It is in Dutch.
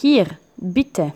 Hier, bitte.